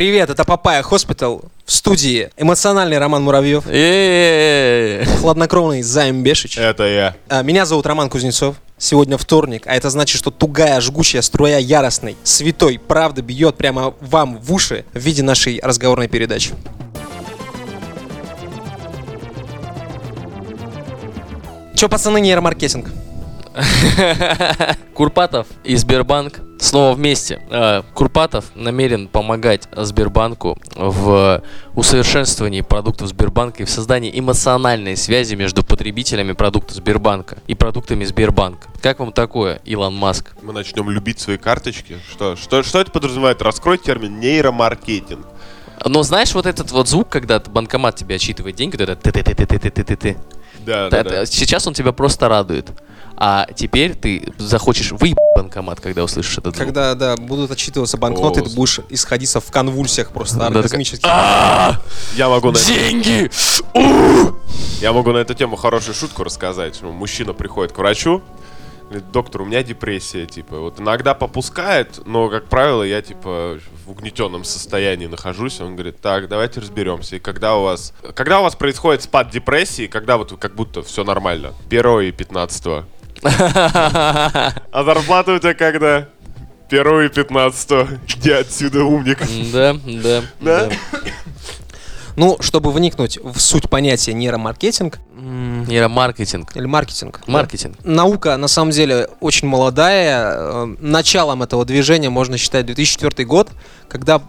Привет, это Papaya Hospital. В студии эмоциональный Роман Муравьев, Э-э-э. хладнокровный Займ Бешич. Это я. А, Меня зовут Роман Кузнецов. Сегодня вторник, а это значит, что тугая, жгучая струя яростной, святой правды бьет прямо вам в уши в виде нашей разговорной передачи. Че, пацаны, нейромаркетинг? Курпатов и Сбербанк снова вместе. Э, Курпатов намерен помогать Сбербанку в усовершенствовании продуктов Сбербанка и в создании эмоциональной связи между потребителями продуктов Сбербанка и продуктами Сбербанка. Как вам такое, Илон Маск? Мы начнем любить свои карточки. Что, что, что это подразумевает? Раскрой термин нейромаркетинг. Но знаешь вот этот вот звук, когда банкомат тебе отчитывает деньги, вот это ты-ты-ты-ты-ты-ты-ты. Да, да, Это- да. Сейчас он тебя просто радует. А теперь ты захочешь выебать банкомат, когда услышишь этот звук. Когда, да, будут отчитываться банкноты, О, ты будешь исходиться в конвульсиях просто оргазмических. «А, Я могу, на, Деньги! я могу на эту тему хорошую шутку рассказать. Ну, Мужчина приходит к врачу, говорит, доктор, у меня депрессия, типа, вот иногда попускает, но, как правило, я, типа, в угнетенном состоянии нахожусь. Он говорит, так, давайте разберемся. И когда у вас, когда у вас происходит спад депрессии, когда вот как будто все нормально? Первого и пятнадцатого. А зарплата у тебя когда? Первого и пятнадцатого. Иди отсюда, умник. Да, да, Да? да. Ну, чтобы вникнуть в суть понятия нейромаркетинг Нейромаркетинг. или маркетинг. да. Маркетинг. Наука, на самом деле, очень молодая. Э, Началом этого движения можно считать 2004 год, когда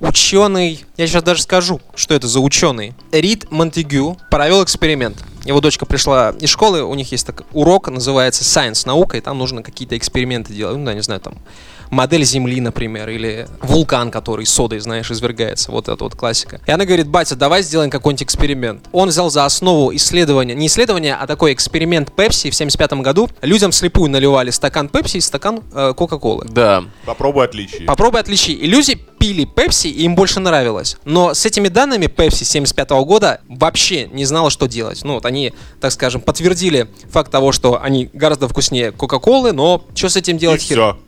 ученый, я сейчас даже скажу, что это за ученый, Рид Монтегю провел эксперимент. Его дочка пришла из школы, у них есть так, урок, называется Science, наука, и там нужно какие-то эксперименты делать. Ну, да, не знаю, там модель Земли, например, или вулкан, который содой, знаешь, извергается. Вот это вот классика. И она говорит, батя, давай сделаем какой-нибудь эксперимент. Он взял за основу исследования, не исследования, а такой эксперимент Пепси в 75 году. Людям слепую наливали стакан Пепси и стакан э, Кока-Колы. Да. Попробуй отличий. Попробуй отличи. И люди пили Пепси, и им больше нравилось. Но с этими данными Пепси 75 года вообще не знала, что делать. Ну вот они, так скажем, подтвердили факт того, что они гораздо вкуснее Кока-Колы, но что с этим И делать хер? все.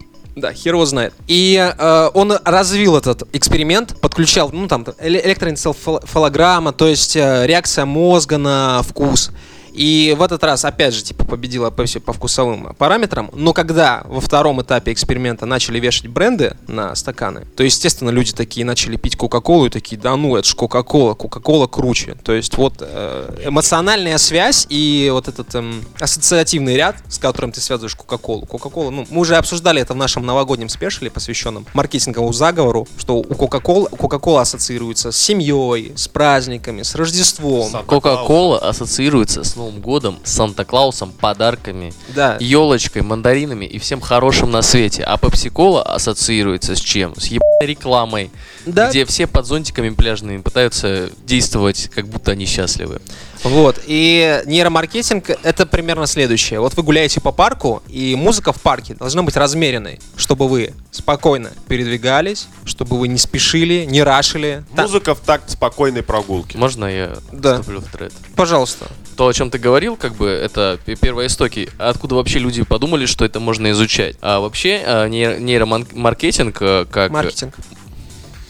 Да, хер его знает. И э, он развил этот эксперимент, подключал, ну там, эле- электроэнцефалограмма, то есть э, реакция мозга на вкус. И в этот раз, опять же, типа, победила Pepsi по вкусовым параметрам. Но когда во втором этапе эксперимента начали вешать бренды на стаканы, то, естественно, люди такие начали пить Кока-Колу и такие, да ну, это ж Кока-Кола, Кока-Кола круче. То есть вот э, эмоциональная связь и вот этот эм, ассоциативный ряд, с которым ты связываешь Кока-Колу. Кока-Кола, ну, мы уже обсуждали это в нашем новогоднем спешле, посвященном маркетинговому заговору, что у Кока-Колы Кока-Кола ассоциируется с семьей, с праздниками, с Рождеством. Кока-кола ассоциируется с Новым годом, с Санта-Клаусом, подарками, Да. елочкой, мандаринами и всем хорошим на свете. А Пепси-кола ассоциируется с чем? С ебаной рекламой, Да. где все под зонтиками пляжными пытаются действовать, как будто они счастливы. Вот. И нейромаркетинг это примерно следующее. Вот вы гуляете по парку, и музыка в парке должна быть размеренной, чтобы вы спокойно передвигались, чтобы вы не спешили, не рашили. Та- Музыка в такт спокойной прогулки. Можно я Да. вступлю в тред? Пожалуйста. То, о чем ты говорил, как бы, это п- первые истоки. Откуда вообще люди подумали, что это можно изучать? А вообще, а, нейро- нейромаркетинг, э, как... Маркетинг.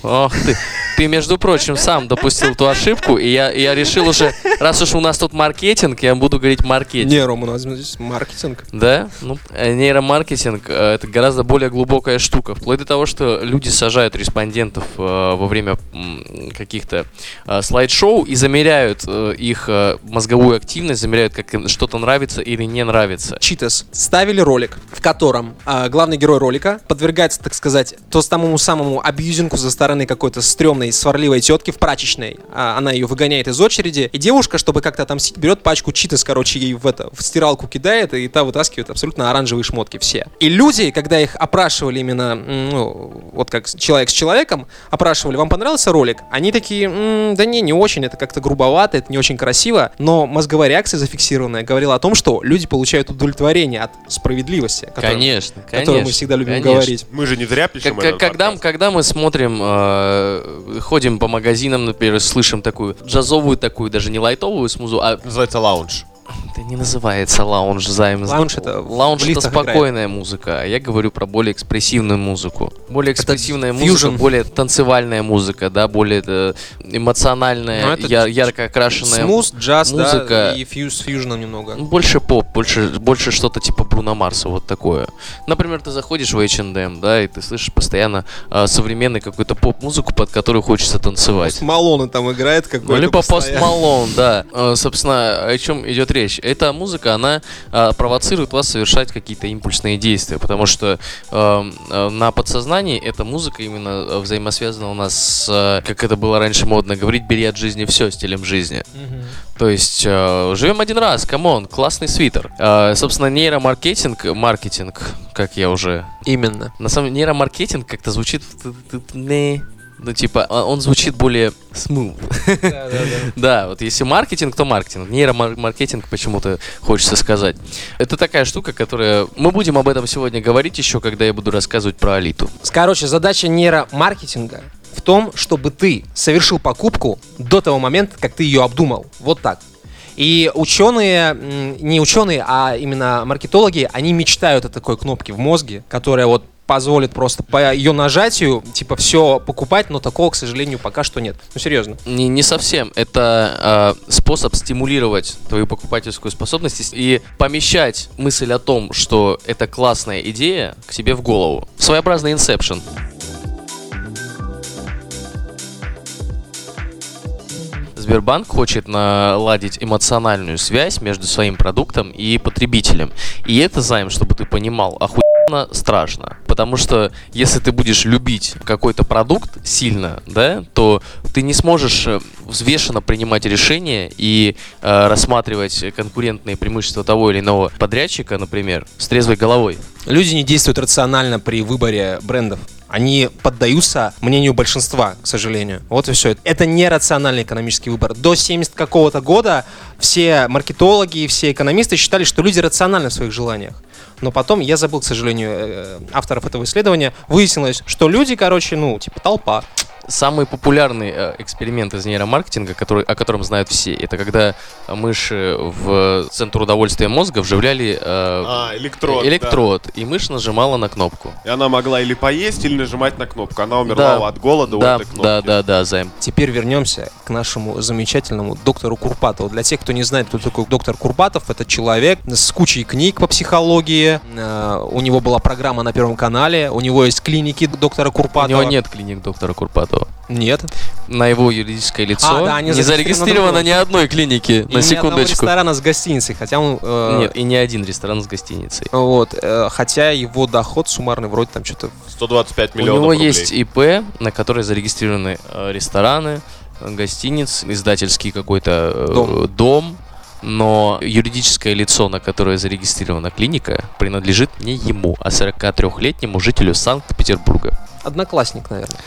Ох ты, ты, между прочим, сам допустил ту ошибку, и я, я решил уже, раз уж у нас тут маркетинг, я буду говорить маркетинг. Не, Рома, у нас здесь маркетинг. Да? Ну, э, нейромаркетинг э, это гораздо более глубокая штука. Вплоть до того, что люди сажают респондентов э, во время каких-то э, слайд-шоу и замеряют э, их э, мозговую активность, замеряют, как им что-то нравится или не нравится. Читас ставили ролик, в котором а, главный герой ролика подвергается, так сказать, то самому самому абьюзингу за стороны какой-то стрёмной, сварливой тетки в прачечной. А, она ее выгоняет из очереди, и девушка, чтобы как-то отомстить, берет пачку читас, короче, ей в это, в стиралку кидает, и та вытаскивает абсолютно оранжевые шмотки все. И люди, когда их опрашивали именно, ну, вот как человек с человеком, опрашивали, вам понравился ролик? Они такие, «М, да не, не очень, это как-то грубовато, это не очень красиво, но мозговая реакция зафиксированная говорила о том, что люди получают удовлетворение от справедливости, о Конечно, конечно. которой мы всегда любим конечно. говорить. Мы же не зря Как- пишем как- этот когда, подкаст. когда мы смотрим, э, ходим по магазинам, например, слышим такую джазовую такую, даже не лайтовую смузу, а Называется лаунж. Это не называется лаунж займ. Лаунж это лаунж это спокойная музыка, а я говорю про более экспрессивную музыку. Более Это экспрессивная фьюжн. музыка, более танцевальная музыка, да, более э, эмоциональная, Ну, это я- ярко окрашенная. Смус, джаз, музыка. да, и фьюз с фьюжном немного. Больше поп, больше, больше что-то типа Бруно Марса, вот такое. Например, ты заходишь в H&M, да, и ты слышишь постоянно а, современный какой-то поп-музыку, под которую хочется танцевать. Малона там играет какой-то. Ну, либо постоянно. Пост Малон, да. Э, Собственно, о чем идет речь? Эта музыка, она а, провоцирует вас совершать какие-то импульсные действия, потому что эм, э, на подсознании эта музыка именно э, взаимосвязана у нас с, э, как это было раньше модно говорить, бери от жизни все, стилем жизни. То есть, э, живем один раз, come on, классный свитер. Э, собственно, нейромаркетинг, маркетинг, как я уже... Именно. На самом деле, нейромаркетинг как-то звучит... Ну, типа, а- он звучит более smooth. Да, вот если маркетинг, то маркетинг. Нейромаркетинг почему-то хочется сказать. Это такая штука, которая... Мы будем об этом сегодня говорить еще, когда я буду рассказывать про Алиту. Короче, задача нейромаркетинга в том, чтобы ты совершил покупку до того момента, как ты ее обдумал. Вот так. И ученые, не ученые, а именно маркетологи, они мечтают о такой кнопке в мозге, которая вот позволит просто по ее нажатию, типа, все покупать, но такого, к сожалению, пока что нет. Ну, серьезно. Не, не совсем. Это э, способ стимулировать твою покупательскую способность и помещать мысль о том, что это классная идея, к себе в голову. Своеобразный инсепшн. Сбербанк хочет наладить эмоциональную связь между своим продуктом и потребителем. И это займ, чтобы ты понимал, охуенно страшно. Потому что если ты будешь любить какой-то продукт сильно, да, то ты не сможешь э, взвешенно принимать решения и э, рассматривать конкурентные преимущества того или иного подрядчика, например, с трезвой головой. Люди не действуют рационально при выборе брендов. Они поддаются мнению большинства, к сожалению. Вот и все. Это не рациональный экономический выбор. До 70 какого-то года все маркетологи и все экономисты считали, что люди рациональны в своих желаниях. Но потом, я забыл, к сожалению, э, авторов этого исследования, выяснилось, что люди, короче, ну, типа толпа. Самый популярный э, эксперимент из нейромаркетинга, который, о котором знают все, это когда мыши в центр удовольствия мозга вживляли э, А, электрод. да. электрод, и мышь нажимала на кнопку. И она могла или поесть, или нажимать на кнопку. Она умерла Да. от голода у да, этой кнопки. да, да, да, займ. Теперь вернемся к нашему замечательному доктору Курпатову. Для тех, кто не знает, кто такой доктор Курпатов, это человек с кучей книг по психологии. Э, У него была программа на Первом канале. У него есть клиники доктора У Курпатова. него нет клиник доктора Курпатова. Нет. На его юридическое лицо А, да, они не зарегистрировано ни одной клиники, И на ни секундочку. ресторана с гостиницей, хотя он... э, Нет, и ни один ресторан с гостиницей. Вот, э, хотя его доход суммарный вроде там что-то... 125 У миллионов него рублей. есть ИП, на которой зарегистрированы э, рестораны, гостиниц, издательский какой-то э, Дом. дом, но юридическое лицо, на которое зарегистрирована клиника, принадлежит не ему, а 43-летнему жителю Санкт-Петербурга. Одноклассник, наверное.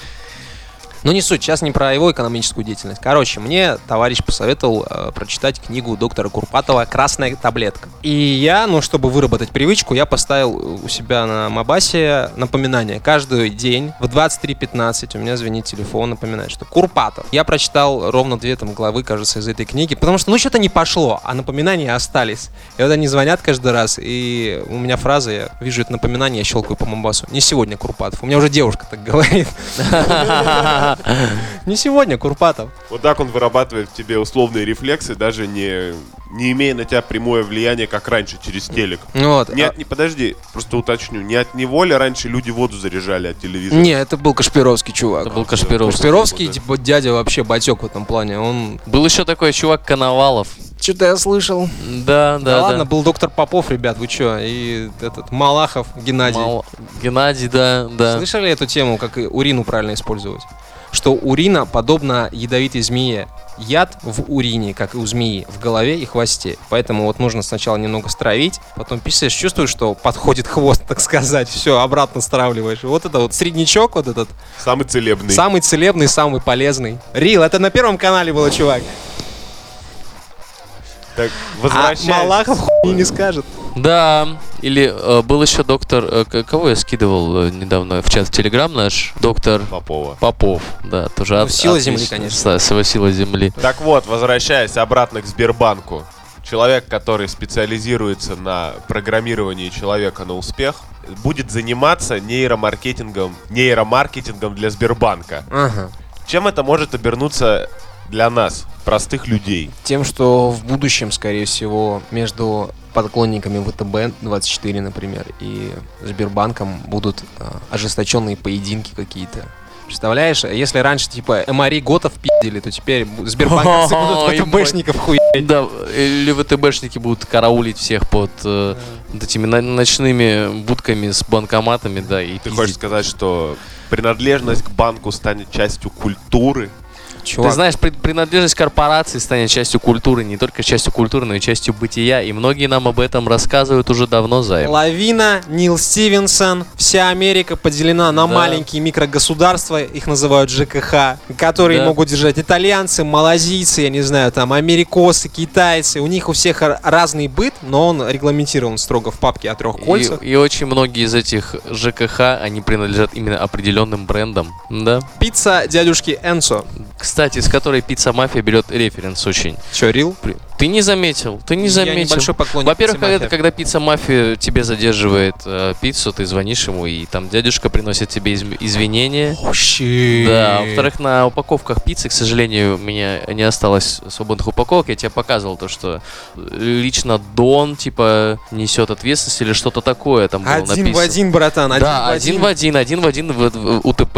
Но не суть, сейчас не про его экономическую деятельность. Короче, мне товарищ посоветовал э, прочитать книгу доктора Курпатова «Красная таблетка». И я, ну, чтобы выработать привычку, я поставил у себя на Мабасе напоминание. Каждый день в 23.15 у меня звенит телефон, напоминает, что Курпатов. Я прочитал ровно две там главы, кажется, из этой книги, потому что, ну, что-то не пошло, а напоминания остались. И вот они звонят каждый раз, и у меня фраза, я вижу это напоминание, я щелкаю по Мабасу. Не сегодня Курпатов. У меня уже девушка так говорит. Не сегодня, Курпатов. Вот так он вырабатывает в тебе условные рефлексы, даже не, не имея на тебя прямое влияние, как раньше, через телек. Вот. Не а- от, не, подожди, просто уточню. Не от него ли раньше люди воду заряжали от телевизора? Не, это был Кашпировский чувак. Это был Кашпировский. Кашпировский, Да. типа, дядя вообще батек в этом плане. Он... Был еще такой чувак Коновалов. Что-то я слышал. Да, Да, да, да. ладно, был доктор Попов, ребят, вы чё? И этот Малахов Геннадий. Мал- Геннадий, да, да. Слышали эту тему, как и урину правильно использовать? Что урина подобна ядовитой змее. Яд в урине, как и у змеи, в голове и хвосте. Поэтому вот нужно сначала немного стравить, потом писаешь, чувствуешь, что подходит хвост, так сказать. Все, обратно стравливаешь. Вот это вот среднячок, вот этот, Самый целебный. самый целебный, самый полезный. Рил, это на первом канале было, чувак. Так, А возвращаясь. Малахов хуйни не скажет. Да, или э, был еще доктор, э, кого я скидывал э, недавно в чат в Телеграм наш, доктор Попова. Попов, да, тоже Ну, от- сила земли, отлично. конечно. Да, сила сила земли. Так вот, возвращаясь обратно к Сбербанку. человек, который специализируется на программировании человека на успех, будет заниматься нейромаркетингом, нейромаркетингом для Сбербанка. Ага. Чем это может обернуться для нас, простых людей? Тем, что в будущем, скорее всего, между поклонниками ВТБ-24, например, и Сбербанком будут э, ожесточенные поединки какие-то. Представляешь, если раньше, типа, МРИ Готов пиздили, то теперь сбербанковцы будут ВТБшников хуярить. Да, или ВТБшники будут караулить всех под э, вот этими на- ночными будками с банкоматами, да, и Ты пиздить. хочешь сказать, что принадлежность к банку станет частью культуры? Чувак, Ты знаешь, при- принадлежность корпорации станет частью культуры, не только частью культуры, но и частью бытия, и многие нам об этом рассказывают уже давно, Займ. Лавина, Нил Стивенсон, вся Америка поделена на Да. маленькие микрогосударства, их называют ЖКХ, которые Да. могут держать итальянцы, малазийцы, я не знаю, там, америкосы, китайцы. У них у всех разный быт, но он регламентирован строго в папке о трех кольцах. И, и очень многие из этих ЖКХ, они принадлежат именно определенным брендам, да? Пицца дядюшки. Кстати, с которой пицца мафия берет референс очень. Че, Рил? Ты не заметил, ты не Я заметил. небольшой поклонник Во-первых, Пиццы когда, пицца мафия тебе задерживает э, пиццу, ты звонишь ему, и там дядюшка приносит тебе изв- извинения. Да, а во-вторых, на упаковках пиццы, к сожалению, у меня не осталось свободных упаковок. Я тебе показывал то, что лично Дон, типа, несет ответственность или что-то такое там было Один написано. в один, братан, один да, в один в один, один в один в, в УТП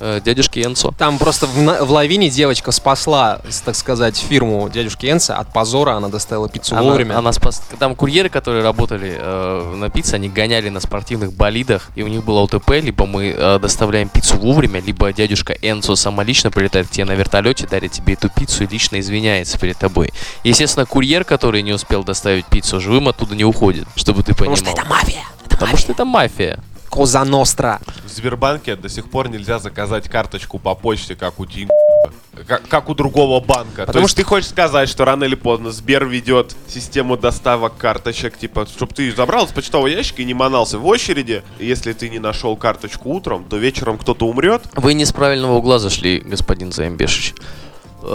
э, дядюшки Энцо. Там просто в, в лавине девочка спасла, так сказать, фирму дядюшки Энца от позора. Она доставила пиццу Она, вовремя. она спас- Там курьеры, которые работали э, на пицце, они гоняли на спортивных болидах, и у них было УТП, либо мы э, доставляем пиццу вовремя, либо дядюшка Энцо сама лично прилетает к тебе на вертолете, дарит тебе эту пиццу и лично извиняется перед тобой. Естественно, курьер, который не успел доставить пиццу живым, оттуда не уходит, чтобы ты Потому понимал. что это мафия. Потому что это мафия. Коза Ностра. В Сбербанке до сих пор нельзя заказать карточку по почте, как у Тинь. Как, как у другого банка. То Потому есть ты хочешь сказать, что рано или поздно Сбер ведет систему доставок карточек, типа, чтобы ты забрал с почтового ящика и не манался в очереди. Если ты не нашел карточку утром, то вечером кто-то умрет. Вы не с правильного угла зашли, господин Заимбешич.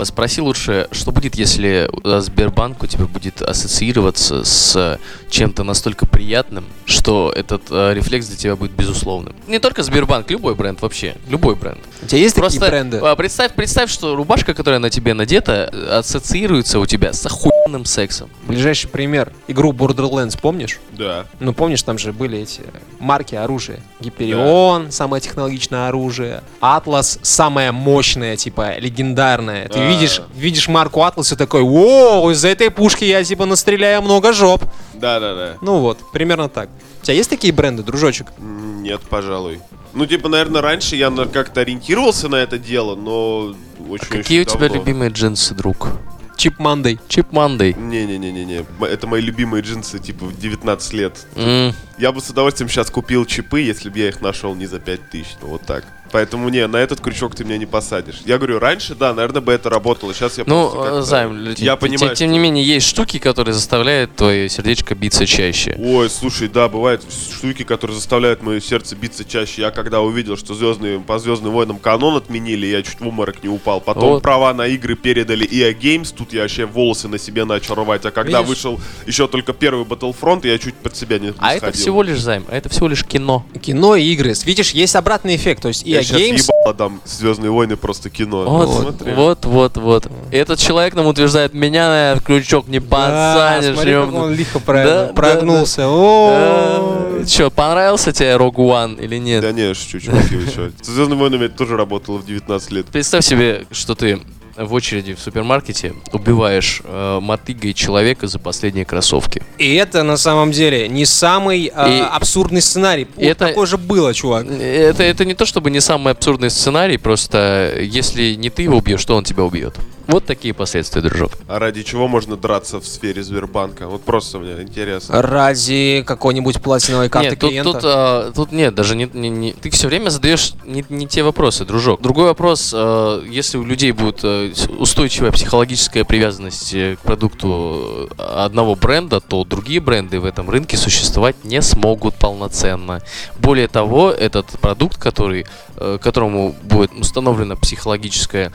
Спроси лучше, что будет, если э, Сбербанк у тебя будет ассоциироваться с чем-то настолько приятным, что этот э, рефлекс для тебя будет безусловным. Не только Сбербанк, любой бренд вообще, любой бренд. У тебя есть Просто такие бренды? э, представь, представь, что рубашка, которая на тебе надета, э, ассоциируется у тебя с охуенным сексом. Ближайший пример. Игру Borderlands помнишь? Да. Ну, помнишь, там же были эти марки оружия. Гиперион, самое технологичное оружие. Атлас, самое мощное, типа, легендарное. Ты А. видишь, видишь марку Атлас и такой, о, из этой пушки я, типа, настреляю много жоп. Да-да-да. Ну вот, примерно так. У тебя есть такие бренды, дружочек? Нет, пожалуй. Ну, типа, наверное, раньше я на- как-то ориентировался на это дело, но очень Какие у тебя давно. любимые джинсы, друг? Чип Мандей. Чип Мандей. Не-не-не-не-не. Это мои любимые джинсы, типа, в 19 лет. М, Я бы с удовольствием сейчас купил чипы, если бы я их нашел не за 5000. Ну, вот так. Поэтому не, на этот крючок ты меня не посадишь. Я говорю, раньше, да, наверное, бы это работало. Сейчас я Ну, просто как-то- э, Займ, я тем- понимаю, тем, тем не менее, есть штуки, которые заставляют твое сердечко биться чаще. Ой, слушай, да, бывают штуки, которые заставляют мое сердце биться чаще. Я когда увидел, что звездные, по Звездным войнам канон отменили, я чуть в уморок не упал. Потом Вот. права на игры передали EA Games, тут я вообще волосы на себе начал рвать. А когда Видишь? вышел еще только первый Battlefront, я чуть под себя не, не А это сходил. всего лишь займ, а это всего лишь кино. Кино и игры. Видишь, есть обратный эффект. То есть Я EA сейчас Games... ебало дам Звездные войны просто кино. Вот, Смотри. вот, вот, вот. Этот человек нам утверждает, меня на крючок не Да, подсадишь. смотри, как ёбаный». он лихо Да, прогнулся. да, О, Че, понравился тебе Rogue One или нет? Да не, шучу, чуваки, вы Звездными войнами я тоже работал в 19 лет. Представь себе, что ты в очереди в супермаркете убиваешь э, мотыгой человека за последние кроссовки. И это на самом деле не самый а, И- абсурдный сценарий. Вот это- такое же было, чувак. Это, это не то чтобы не самый абсурдный сценарий, просто если не ты его убьешь, то он тебя убьет. Вот такие последствия, дружок. А ради чего можно драться в сфере Сбербанка? Вот просто мне интересно. Ради какой-нибудь платиновой карты нет, тут, клиента. тут, а, тут нет, даже не, не- не- ты все время задаешь не, не те вопросы, дружок. Другой вопрос, а, если у людей будет с- устойчивая психологическая привязанность э, к продукту э, одного бренда, то другие бренды в этом рынке существовать не смогут полноценно. Более того, этот продукт, который, э, которому будет установлена психологическая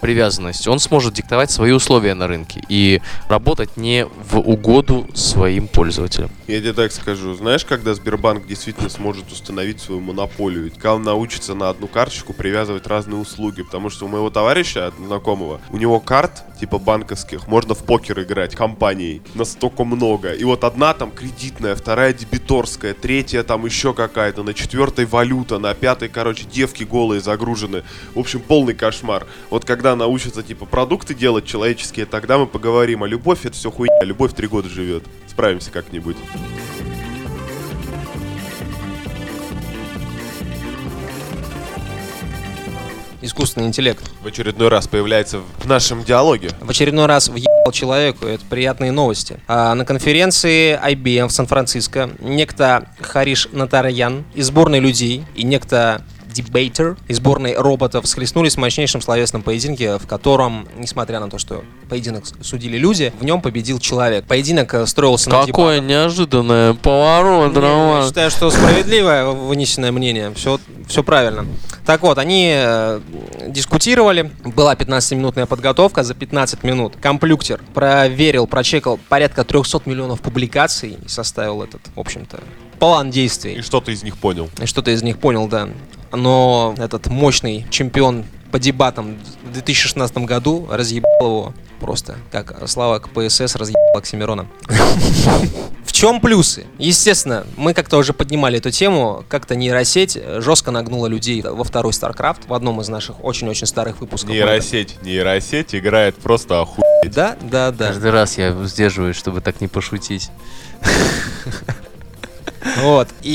привязанность, он сможет диктовать свои условия на рынке и работать не в угоду своим пользователям. Я тебе так скажу, знаешь, когда Сбербанк действительно сможет установить свою монополию? Ведь когда он научится на одну карточку привязывать разные услуги, потому что у моего товарища, знакомого, у него карт, типа банковских, можно в покер играть компанией, настолько много. И вот одна там кредитная, вторая дебиторская, третья там еще какая-то, на четвертой валюта, на пятой, короче, девки голые загружены. В общем, полный кошмар. Вот когда научатся, типа, продукты делать человеческие, тогда мы поговорим, а любовь это все хуйня, любовь три года живет. Справимся как-нибудь. Искусственный интеллект. В очередной раз появляется в нашем диалоге. В очередной раз въебал человеку, это приятные новости. А на конференции IBM в Сан-Франциско некто Хариш Натарьян из сборной людей и некто Дебейтер из сборной роботов схлестнулись в мощнейшем словесном поединке, в котором, несмотря на то, что поединок судили люди, в нем победил человек. Поединок э, строился на Какое неожиданное поворот, не, Я Роман. считаю, что справедливое вынесенное мнение. Все, все правильно. Так вот, они э, дискутировали. Была 15-минутная подготовка. За 15 минут комплюктер проверил, прочекал порядка 300 миллионов публикаций и составил этот, в общем-то, план И действий. что ты из них понял? И что-то из них понял, да. Но этот мощный чемпион по дебатам в 2016 году разъебал его просто, как Слава КПСС разъебал Оксимирона. В чем плюсы? Естественно, мы как-то уже поднимали эту тему, как-то нейросеть жестко нагнула людей во второй StarCraft, в одном из наших очень-очень старых выпусков. Нейросеть, нейросеть играет просто охуеть. Да, да, да. Каждый раз я сдерживаюсь, чтобы так не пошутить. Вот. И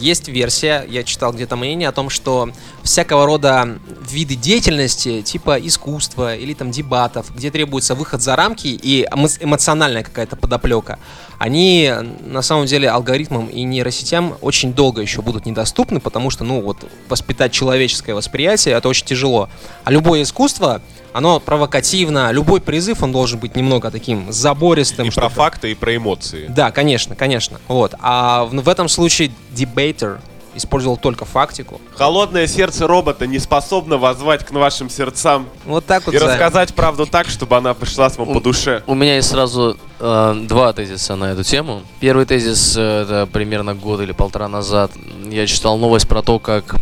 есть версия, я читал где-то мнение о том, что всякого рода виды деятельности, типа искусства или там дебатов, где требуется выход за рамки и эмо- эмоциональная какая-то подоплека, они на самом деле алгоритмам и нейросетям очень долго еще будут недоступны, потому что, ну, вот, воспитать человеческое восприятие это очень тяжело. А любое искусство, оно провокативно, любой призыв, он должен быть немного таким забористым. И про факты, и про эмоции. да, конечно, конечно. Вот. А в, в этом случае дебейтер использовал только фактику. Холодное сердце робота не способно воззвать к вашим сердцам Вот так вот. и Зай. рассказать правду так, чтобы она пришлась вам по душе. У меня есть сразу э, два тезиса на эту тему. Первый тезис э, это примерно год или полтора назад. Я читал новость про то, как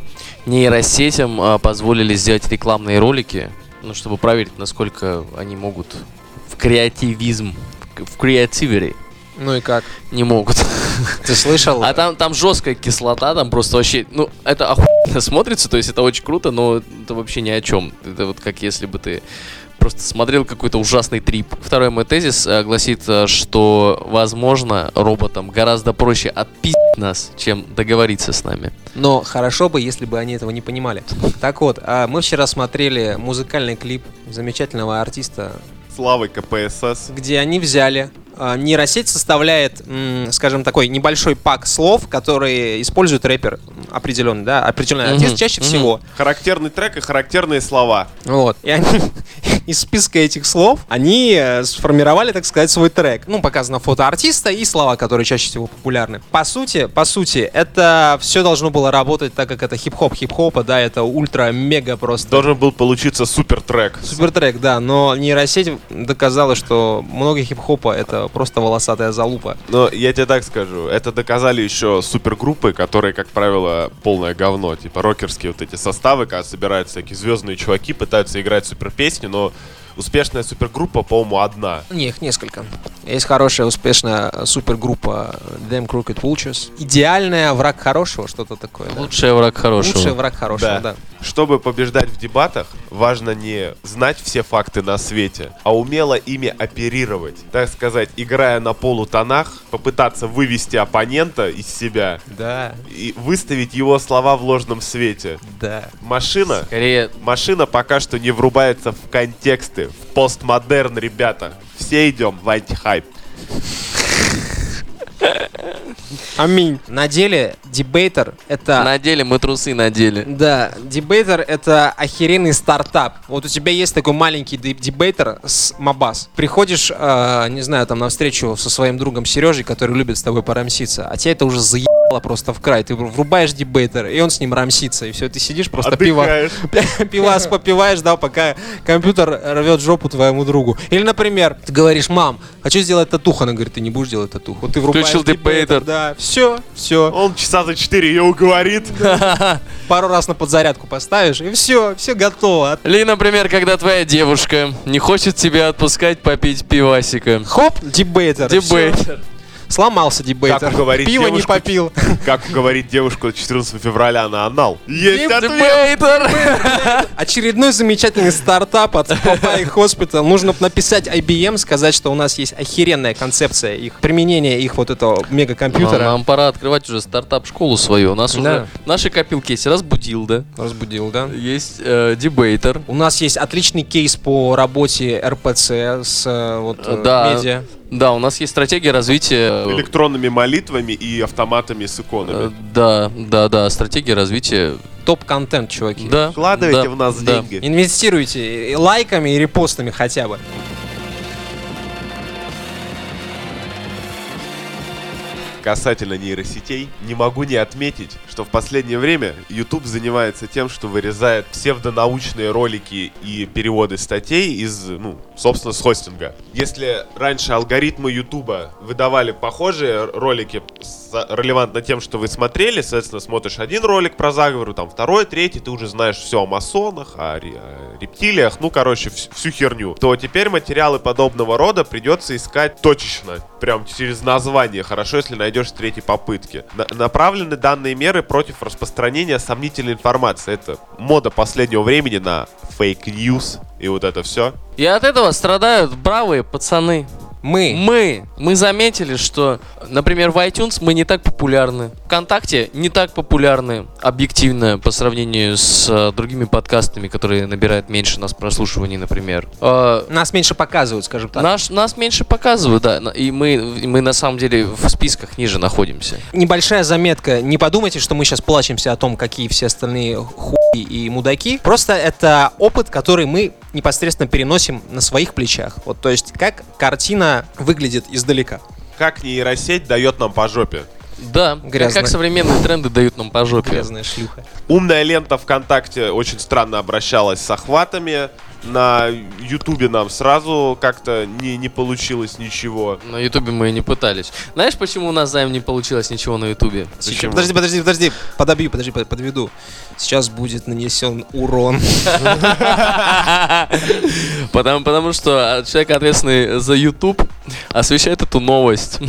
нейросетям э, позволили сделать рекламные ролики, ну, чтобы проверить, насколько они могут в креативизм, в креативери Ну и как? не могут. Ты слышал? А там, там жесткая кислота, там просто вообще, ну, это охуенно смотрится, то есть это очень круто, но это вообще ни о чем. Это вот как если бы ты просто смотрел какой-то ужасный трип. Второй мой тезис э, гласит, э, что, возможно, роботам гораздо проще отпиздить нас, чем договориться с нами. Но хорошо бы, если бы они этого не понимали. Так вот, а мы вчера смотрели музыкальный клип замечательного артиста, Славы КПСС. где они взяли а, нейросеть составляет, скажем, такой небольшой пак слов, которые использует рэпер определенный, да, определенный артист чаще мгм. всего. Характерный трек и характерные слова. Вот. И они из списка этих слов они э, сформировали, так сказать, свой трек. Ну, показано фото артиста и слова, которые чаще всего популярны. По сути, по сути, это все должно было работать так, как это хип-хоп хип-хопа, да, это ультра-мега просто. Должен был получиться супер трек. Супер трек, да, но нейросеть доказала, что много хип-хопа это просто волосатая залупа. Но я тебе так скажу, это доказали еще супергруппы, которые, как правило, полное говно. Типа рокерские вот эти составы, когда собираются всякие звездные чуваки, пытаются играть супер песни, но успешная супергруппа, по-моему, одна. Не, их несколько. Есть хорошая, успешная э, супергруппа Them Crooked Vultures. Идеальная враг хорошего, что-то такое. да. Лучший враг хорошего. Лучший враг хорошего, да. Чтобы побеждать в дебатах, важно не знать все факты на свете, а умело ими оперировать. Так сказать, играя на полутонах, попытаться вывести оппонента из себя Да, и выставить его слова в ложном свете. да. Машина Скорее, Машина пока что не врубается в контексты, в постмодерн, ребята. Все идем в антихайп. Аминь. На деле дебейтер это... на деле мы трусы надели. Да, дебейтер это охеренный стартап. Вот у тебя есть такой маленький де- дебейтер с Мабас. Приходишь, э, не знаю, там на встречу со своим другом Сережей, который любит с тобой порамситься, а тебя это уже заебало просто в край. Ты врубаешь дебейтер, и он с ним рамсится, и все, ты сидишь просто пиво, пивас попиваешь, да, пока компьютер рвет жопу твоему другу. Или, например, ты говоришь, мам, хочу сделать татуху. Она говорит, ты не будешь делать татуху. Вот ты врубаешь Включил дебейтер. Да, все, все. Он часа за четыре ее уговорит. Пару раз на подзарядку поставишь, и все, все готово. Или, например, когда твоя девушка не хочет тебя отпускать попить пивасика. Хоп, дебейтер. Дебейтер. Сломался дебейтер. Как уговорить Пиво не девушку? попил. Как говорит девушка 14 февраля на анал. Есть! Дебейтер! Очередной замечательный стартап от Popeye Hospital. Нужно написать IBM, сказать, что у нас есть охеренная концепция их применения их вот этого мегакомпьютера. Нам пора открывать уже стартап-школу свою. У нас Да. уже в нашей копилке есть разбудил, да? Разбудил, да? Есть э, дебейтер. У нас есть отличный кейс по работе РПЦ с э, вот, э, Да. медиа. Да, у нас есть стратегия развития... э, Электронными молитвами и автоматами с э, иконами. Да, да, да, стратегия развития. Топ-контент, чуваки. Да. Вкладывайте да, в нас да. деньги. Инвестируйте лайками и репостами хотя бы. Касательно нейросетей, не могу не отметить, что в последнее время YouTube занимается тем, что вырезает псевдонаучные ролики и переводы статей из, ну, собственно, с хостинга. Если раньше алгоритмы YouTube выдавали похожие ролики с- релевантно тем, что вы смотрели, соответственно, смотришь один ролик про заговор, там второй, третий, ты уже знаешь все о масонах, о, о рептилиях, ну, короче, вс- всю херню, то теперь материалы подобного рода придется искать точечно, прям через название, хорошо, если найдешь с третьей попытки. На- направлены данные меры против распространения сомнительной информации. Это мода последнего времени на fake news и вот это все. И от этого страдают бравые пацаны. Мы. Мы, мы заметили, что, например, в iTunes мы не так популярны. ВКонтакте не так популярны объективно по сравнению с э, другими подкастами, которые набирают меньше нас прослушиваний, например. Э, Нас меньше показывают, скажем так. Наш, нас меньше показывают, да, и мы, и мы на самом деле в списках ниже находимся. Небольшая заметка. Не подумайте, что мы сейчас плачемся о том, какие все остальные хуи и мудаки. Просто это опыт, который мы непосредственно переносим на своих плечах. Вот, то есть, как картина выглядит издалека. Как нейросеть дает нам по жопе. Да, как, Грязно. как современные тренды дают нам по жопе. Грязная шлюха. Умная лента ВКонтакте очень странно обращалась с охватами. На Ютубе нам сразу как-то не, не получилось ничего. На Ютубе мы и не пытались. Знаешь, почему у нас займ не получилось ничего на Ютубе? Подожди, подожди, подожди. Подобью, подожди, под- подведу. Сейчас будет нанесен урон. Потому, потому что человек, ответственный за YouTube, освещает эту новость.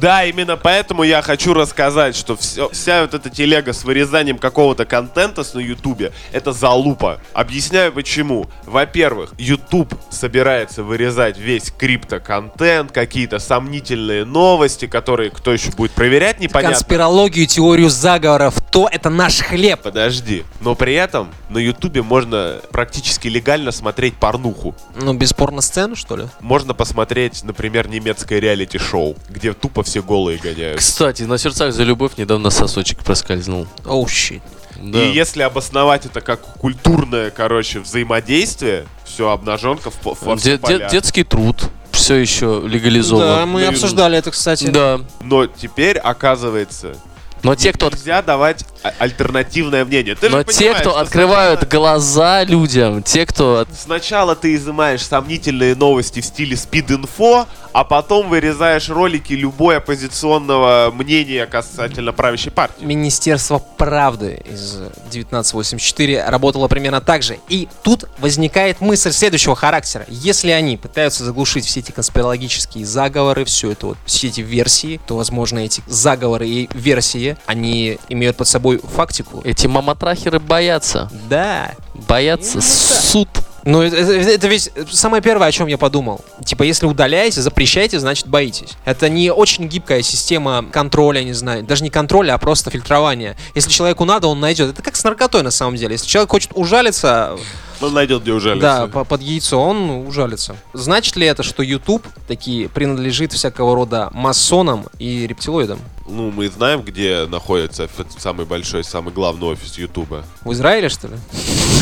Да, именно поэтому я хочу рассказать, что всё- вся вот эта телега с вырезанием какого-то контента на Ютубе это залупа. Объясняю почему. Во-первых, YouTube собирается вырезать весь криптоконтент, какие-то сомнительные новости, которые кто еще будет проверять, непонятно. Конспирологию, теорию заговоров, то это наш хлеб. Подожди. Но при этом на Ютубе можно практически легально смотреть порнуху. Ну, без порно-сцены, что ли? Можно посмотреть, например, немецкое реалити-шоу, где тупо все голые гоняют. Кстати, на сердцах за любовь недавно сосочек проскользнул. Оу, щит. Да. И если обосновать это как культурное, короче, взаимодействие, все, обнаженка в, во все Де- поля. детский труд все еще легализован. Да, мы обсуждали это, кстати. Да. Но теперь, оказывается, Но те, кто, нельзя давать а- альтернативное мнение. Ты но те, кто открывают сначала- глаза людям, те, кто Сначала ты изымаешь сомнительные новости в стиле спид-инфо, а потом вырезаешь ролики любой оппозиционного мнения касательно правящей партии. Министерство правды из 1984 работало примерно так же. И тут возникает мысль следующего характера. Если они пытаются заглушить все эти конспирологические заговоры, все это вот, все эти версии, то, возможно, эти заговоры и версии, они имеют под собой фактику. эти маматрахеры боятся. Да. Боятся суд. Ну, это, это- ведь самое первое, о чем я подумал. Типа, если удаляете, запрещаете, значит боитесь. Это не очень гибкая система контроля, не знаю. Даже не контроля, а просто фильтрования. Если человеку надо, он найдет. Это как с наркотой на самом деле. Если человек хочет ужалиться, Он найдет, где ужалиться. да, по- под яйцо, он ужалится. Значит ли это, что YouTube таки принадлежит всякого рода масонам и рептилоидам? Ну, мы знаем, где находится самый большой, самый главный офис Ютуба. В Израиле, что ли?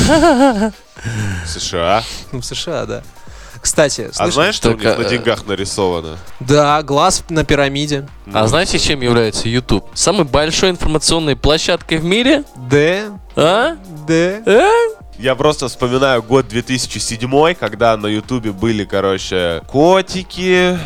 США. Ну, в США, да. Кстати, А слышал? знаешь, что у Только, них на э, деньгах нарисовано? Да, глаз на пирамиде. А знаете, чем является YouTube? Самой большой информационной площадкой в мире? Да, А? да. А? Я просто вспоминаю год 2007, когда на Ютубе были, короче, котики,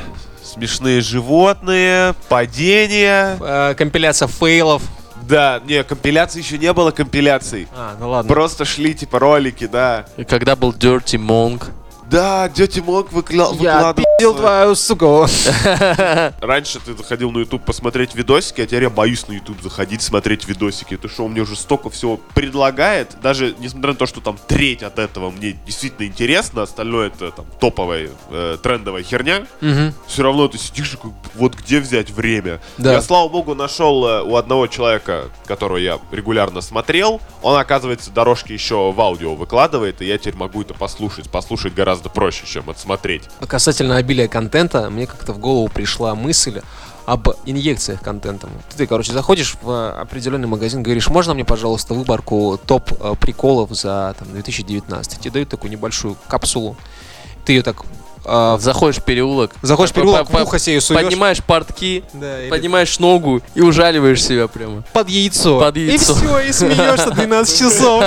смешные животные, падения. Э, Компиляция фейлов. Да, не, компиляции еще не было компиляций. А, ну ладно. Просто шли, типа, ролики, да. И Когда был Dirty Monk? Да, Дети Монк выкла- Я выкладывал. пи***л твою суку. Раньше ты заходил на YouTube посмотреть видосики, а теперь я боюсь на YouTube заходить, смотреть видосики. Это что, он мне уже столько всего предлагает, даже несмотря на то, что там треть от этого мне действительно интересно, остальное это там топовая, э, трендовая херня, Мгм. все равно ты сидишь как, вот где взять время. Да. Я, слава богу, нашел э, у одного человека, которого я регулярно смотрел, он, оказывается, дорожки еще в аудио выкладывает, и я теперь могу это послушать. Послушать гораздо проще, чем отсмотреть. Касательно обилия контента, мне как-то в голову пришла мысль об инъекциях контентом. Ты, короче, заходишь в э, определенный магазин, говоришь, можно мне, пожалуйста, выборку топ э, приколов за там, 2019? Тебе дают такую небольшую капсулу. Ты ее так э, Заходишь в переулок. заходишь в переулок, по- в ухо себе суешь. Поднимаешь портки, Да, или поднимаешь ногу и ужаливаешь себя прямо. под яйцо. Под яйцо. И все, и смеешься 12 часов.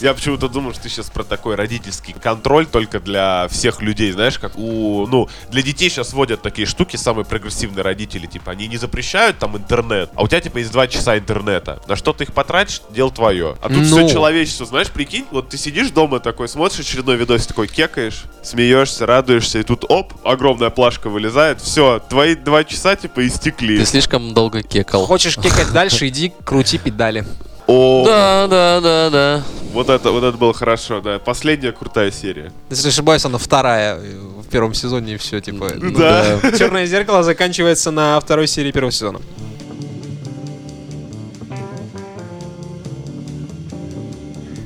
Я почему-то думал, что ты сейчас про такой родительский контроль только для всех людей, знаешь, как у, ну, для детей сейчас вводят такие штуки, самые прогрессивные родители, типа, они не запрещают там интернет, а у тебя, типа, есть два часа интернета. На что ты их потратишь, дело твое. А тут Ну. все человечество, знаешь, прикинь, вот ты сидишь дома такой, смотришь очередной видос, такой кекаешь, смеешься, радуешься, и тут, оп, огромная плашка вылезает, все, твои два часа, типа, истекли. Ты слишком долго кекал. Хочешь кекать дальше, иди крути педали. О, Да, да, да, да. вот это, вот это было хорошо, да. Последняя крутая серия. Если не ошибаюсь, она вторая в первом сезоне и все, типа. ну Да. Черное зеркало заканчивается на второй серии первого сезона.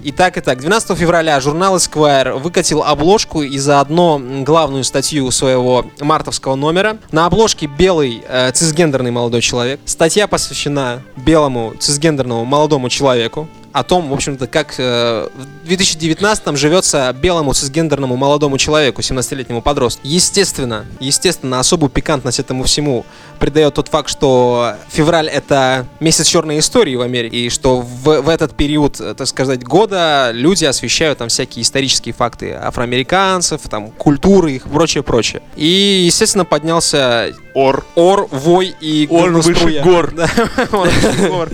Итак, итак, 12 февраля журнал Esquire выкатил обложку и заодно главную статью своего мартовского номера. На обложке белый э, цисгендерный молодой человек. Статья посвящена белому цисгендерному молодому человеку. О том, в общем-то, как э, в 2019 живется белому цисгендерному молодому человеку, 17-летнему подростку. Естественно, естественно, особую пикантность этому всему придает тот факт, что февраль это месяц черной истории в Америке, и что в, в этот период, э, так сказать, года люди освещают там всякие исторические факты афроамериканцев, там, культуры их, прочее, прочее. И, естественно, поднялся Ор. ор, вой и Ор выше гор. Да, ор выше гор.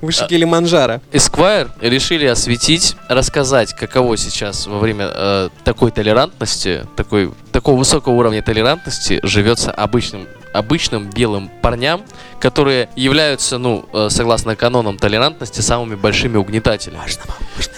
Выше Килиманджаро. Esquire решили осветить, рассказать, каково сейчас во время э, такой толерантности, такой, такого высокого уровня толерантности живется обычным, обычным белым парням, которые являются, ну, э, согласно канонам толерантности, самыми большими угнетателями.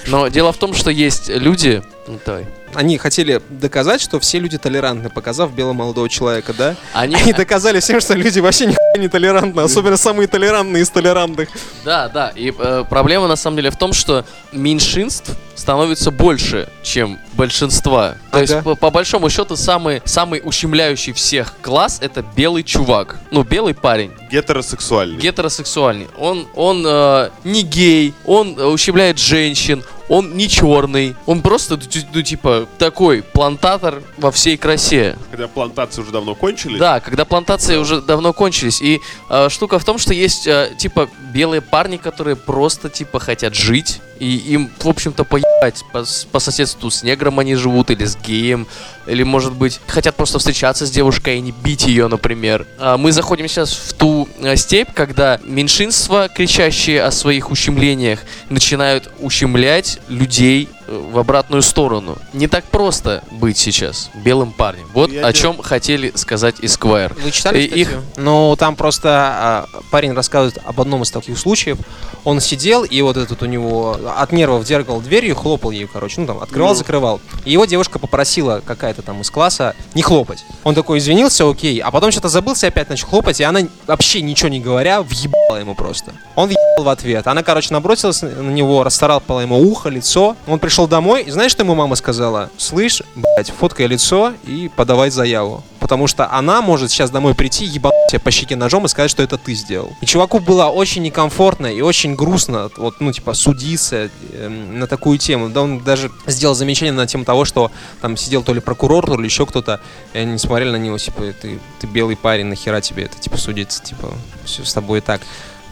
Но дело в том, что есть люди... Ну, давай. Они хотели доказать, что все люди толерантны, показав белого молодого человека, да? Они, Они доказали всем, что люди вообще нихуя не толерантны, особенно самые толерантные из толерантных. Да, да. И э, проблема на самом деле в том, что меньшинств становится больше, чем большинства. То Ага. есть, по, по большому счету, самый, самый ущемляющий всех класс это белый чувак. Ну, белый парень, Гетеросексуальный. гетеросексуальный. Он, он э, не гей, он э, ущемляет женщин, он не черный. Он просто, ну, ти- ну, типа, такой плантатор во всей красе. Хотя плантации уже давно кончились. Да, когда плантации уже давно кончились. И э, штука в том, что есть, э, типа, белые парни, которые просто, типа, хотят жить. И им, в общем-то, поебать по, по соседству с негром они живут, или с геем, или, может быть, хотят просто встречаться с девушкой и не бить ее, например. А мы заходим сейчас в ту э, степь, когда меньшинства, кричащие о своих ущемлениях, начинают ущемлять людей в обратную сторону. Не так просто быть сейчас белым парнем. Вот Я о чем хотели сказать Esquire. Вы читали И их- статью? Ну, там просто а, парень рассказывает об одном из таких случаев. Он сидел, и вот этот у него от нервов дергал дверью, хлопал ее, короче, ну там, открывал, Ну. закрывал. И его девушка попросила какая-то там из класса не хлопать. Он такой извинился, окей, а потом что-то забылся и опять начал хлопать, и она вообще ничего не говоря, въебала ему просто. Он въебал в ответ. Она, короче, набросилась на него, расцарапала ему ухо, лицо. Он пришел домой, и знаешь, что ему мама сказала? Слышь, блядь, фоткай лицо и подавай заяву. Потому что она может сейчас домой прийти, ебануть тебе по щеке ножом и сказать, что это ты сделал. И чуваку было очень некомфортно и очень грустно, вот, ну, типа, судиться э, на такую тему. Да он даже сделал замечание на тему того, что там сидел то ли прокурор, то ли еще кто-то, и они смотрели на него, типа, ты, ты белый парень, нахера тебе это, типа, судиться, типа, все с тобой и так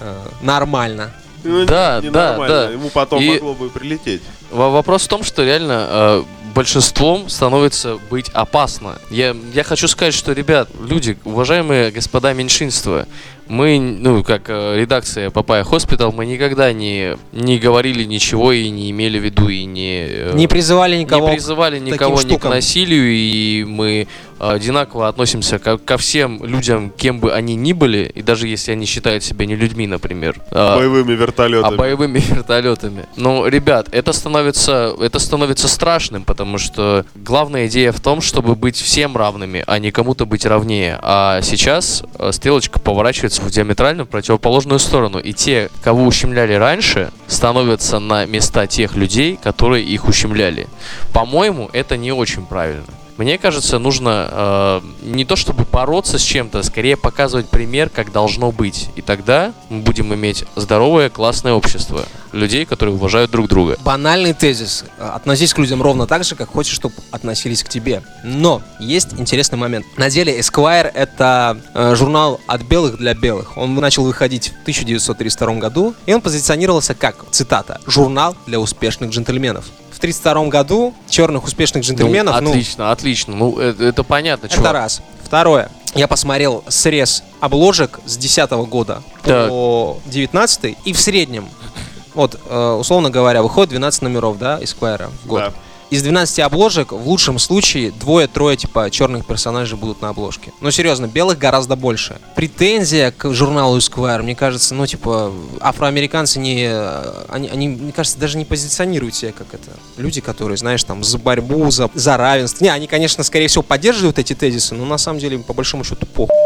э, нормально. Ну, Да, не- да, ненормально. да. Ему потом И- могло бы прилететь. Во- Вопрос в том, что реально э, большинством становится быть опасно. Я, я хочу сказать, что, ребят, люди, уважаемые господа меньшинства, мы, ну, как э, редакция Papaya Hospital, мы никогда не, не говорили ничего и не имели в виду, и не... э, Не призывали никого. не призывали никого ни к насилию, и мы одинаково относимся ко, ко всем людям, кем бы они ни были, и даже если они считают себя не людьми, например. Э, Боевыми вертолетами. а боевыми вертолетами. Ну, ребят, это становится, это становится страшным, потому что главная идея в том, чтобы быть всем равными, а не кому-то быть равнее. А сейчас э, стрелочка поворачивается в диаметрально противоположную сторону. И те, кого ущемляли раньше, становятся на места тех людей, которые их ущемляли. По-моему, это не очень правильно. Мне кажется, нужно э, не то чтобы бороться с чем-то, скорее показывать пример, как должно быть. И тогда мы будем иметь здоровое, классное общество. Людей, которые уважают друг друга. Банальный тезис. Относись к людям ровно так же, как хочешь, чтобы относились к тебе. Но есть интересный момент. На деле Esquire это э, журнал от белых для белых. Он начал выходить в 1932 году, и он позиционировался как, цитата, журнал для успешных джентльменов. В 1932 году черных успешных джентльменов, ну, ну, отлично, отлично. Ну, это, это понятно, это чувак. раз. Второе. Я посмотрел срез обложек с 10 года Так. по 19 и в среднем, вот, э, условно говоря, выходит 12 номеров, да, Esquire в год. Да. Из 12 обложек, в лучшем случае, двое-трое, типа, черных персонажей будут на обложке. Но серьезно, белых гораздо больше. Претензия к журналу Esquire, мне кажется, ну, типа, афроамериканцы не... э, Они, они, мне кажется, даже не позиционируют себя как это. Люди, которые, знаешь, там, за борьбу, за, за равенство. Не, они, конечно, скорее всего, поддерживают эти тезисы, но на самом деле, по большому счету, похуй.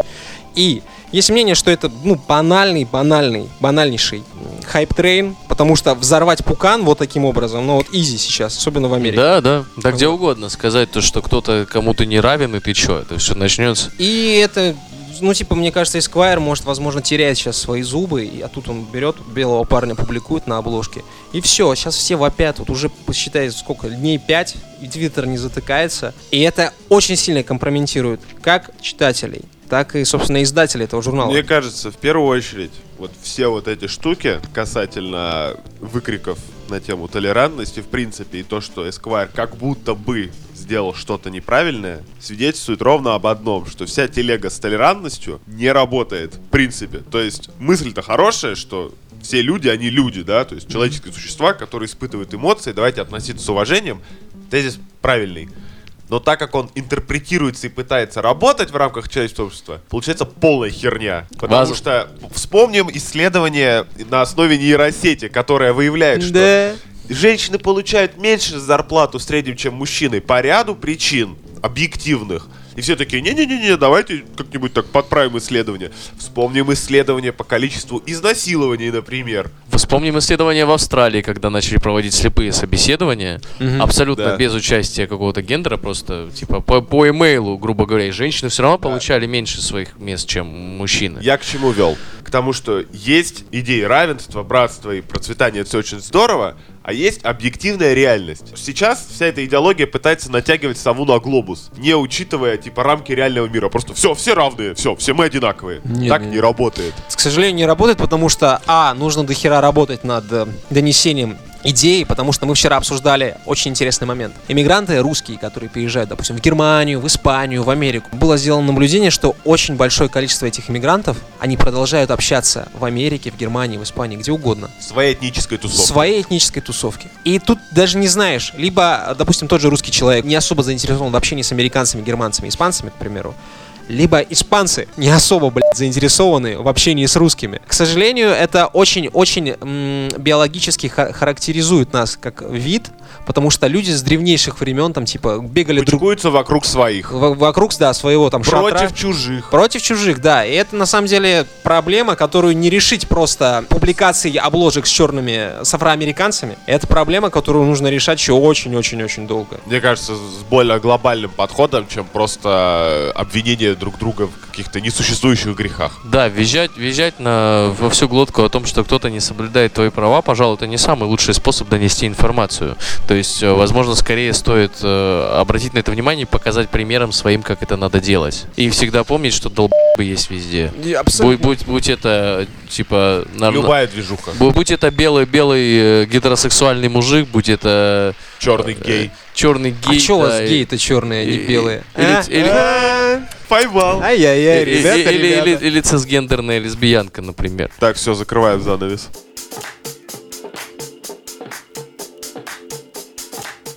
И есть мнение, что это, ну, банальный, банальный, банальнейший hype train, потому что взорвать пукан вот таким образом, ну, вот easy сейчас, особенно в Америке. Да, да. Да где угодно сказать то, что кто-то кому-то не равен, и ты чё, это все начнется. И это, ну, типа, мне кажется, Esquire может, возможно, терять сейчас свои зубы, а тут он берет белого парня, публикует на обложке. И все, сейчас все вопят, вот уже, посчитай, сколько, дней 5, и твиттер не затыкается. И это очень сильно компрометирует как читателей, так и, собственно, издателей этого журнала. Мне кажется, в первую очередь, вот все вот эти штуки касательно выкриков на тему толерантности, в принципе, и то, что Esquire как будто бы сделал что-то неправильное, свидетельствует ровно об одном, что вся телега с толерантностью не работает, в принципе. То есть мысль-то хорошая, что все люди, они люди, да, то есть человеческие существа, которые испытывают эмоции, давайте относиться с уважением. Тезис правильный. Но так как он интерпретируется и пытается работать в рамках человеческого общества, получается полная херня. Потому Воз- что вспомним исследование на основе нейросети, которое выявляет, что Да. женщины получают меньше зарплату в среднем, чем мужчины по ряду причин объективных. И все такие, не-не-не, давайте как-нибудь так подправим исследование. Вспомним исследование по количеству изнасилований, например. Вспомним исследования в Австралии, когда начали проводить слепые собеседования, абсолютно Да. без участия какого-то гендера, просто типа по, по имейлу, грубо говоря, и женщины все равно получали меньше своих мест, чем мужчины. Я к чему вел? К тому, что есть идеи равенства, братства и процветания, это все очень здорово, а есть объективная реальность. Сейчас вся эта идеология пытается натягивать сову на глобус, не учитывая типа рамки реального мира. Просто все, все равные, все, все мы одинаковые. Нет, так нет. не работает. к сожалению, не работает, потому что, а, нужно дохера работать над э, донесением идеи, потому что мы вчера обсуждали очень интересный момент. Иммигранты русские, которые приезжают, допустим, в Германию, в Испанию, в Америку, было сделано наблюдение, что очень большое количество этих иммигрантов, они продолжают общаться в Америке, в Германии, в Испании, где угодно. Своей этнической тусовкой. своей этнической тусовки. И тут даже не знаешь, либо, допустим, тот же русский человек не особо заинтересован в общении с американцами, германцами, испанцами, к примеру, либо испанцы не особо, блядь, заинтересованы в общении с русскими. К сожалению, это очень-очень биологически ха- характеризует нас как вид, потому что люди с древнейших времен там типа бегали друг вокруг своих. в- вокруг, да, своего там шатра. Против чужих. Против чужих, да. И это на самом деле проблема, которую не решить просто публикацией обложек с черными, с афроамериканцами. Это проблема, которую нужно решать еще очень-очень-очень долго. Мне кажется, с более глобальным подходом, чем просто э, обвинение обвиняли друг друга в каких-то несуществующих грехах. Да, визжать, визжать на, во всю глотку о том, что кто-то не соблюдает твои права, пожалуй, это не самый лучший способ донести информацию. То есть, э, возможно, скорее стоит э, обратить на это внимание и показать примером своим, как это надо делать. И всегда помнить, что долбы есть везде. Будь, будь, будь это, типа... нар- Любая движуха. бу- Будь это белый, белый э, гетеросексуальный мужик, будь это Черный гей. черный гей. А чё у вас геи-то черные, а не белые? или- А? или- А, Поймал. Ай-яй-яй, или, ребята, или- цисгендерная лесбиянка, например. Так, все, закрываем занавес.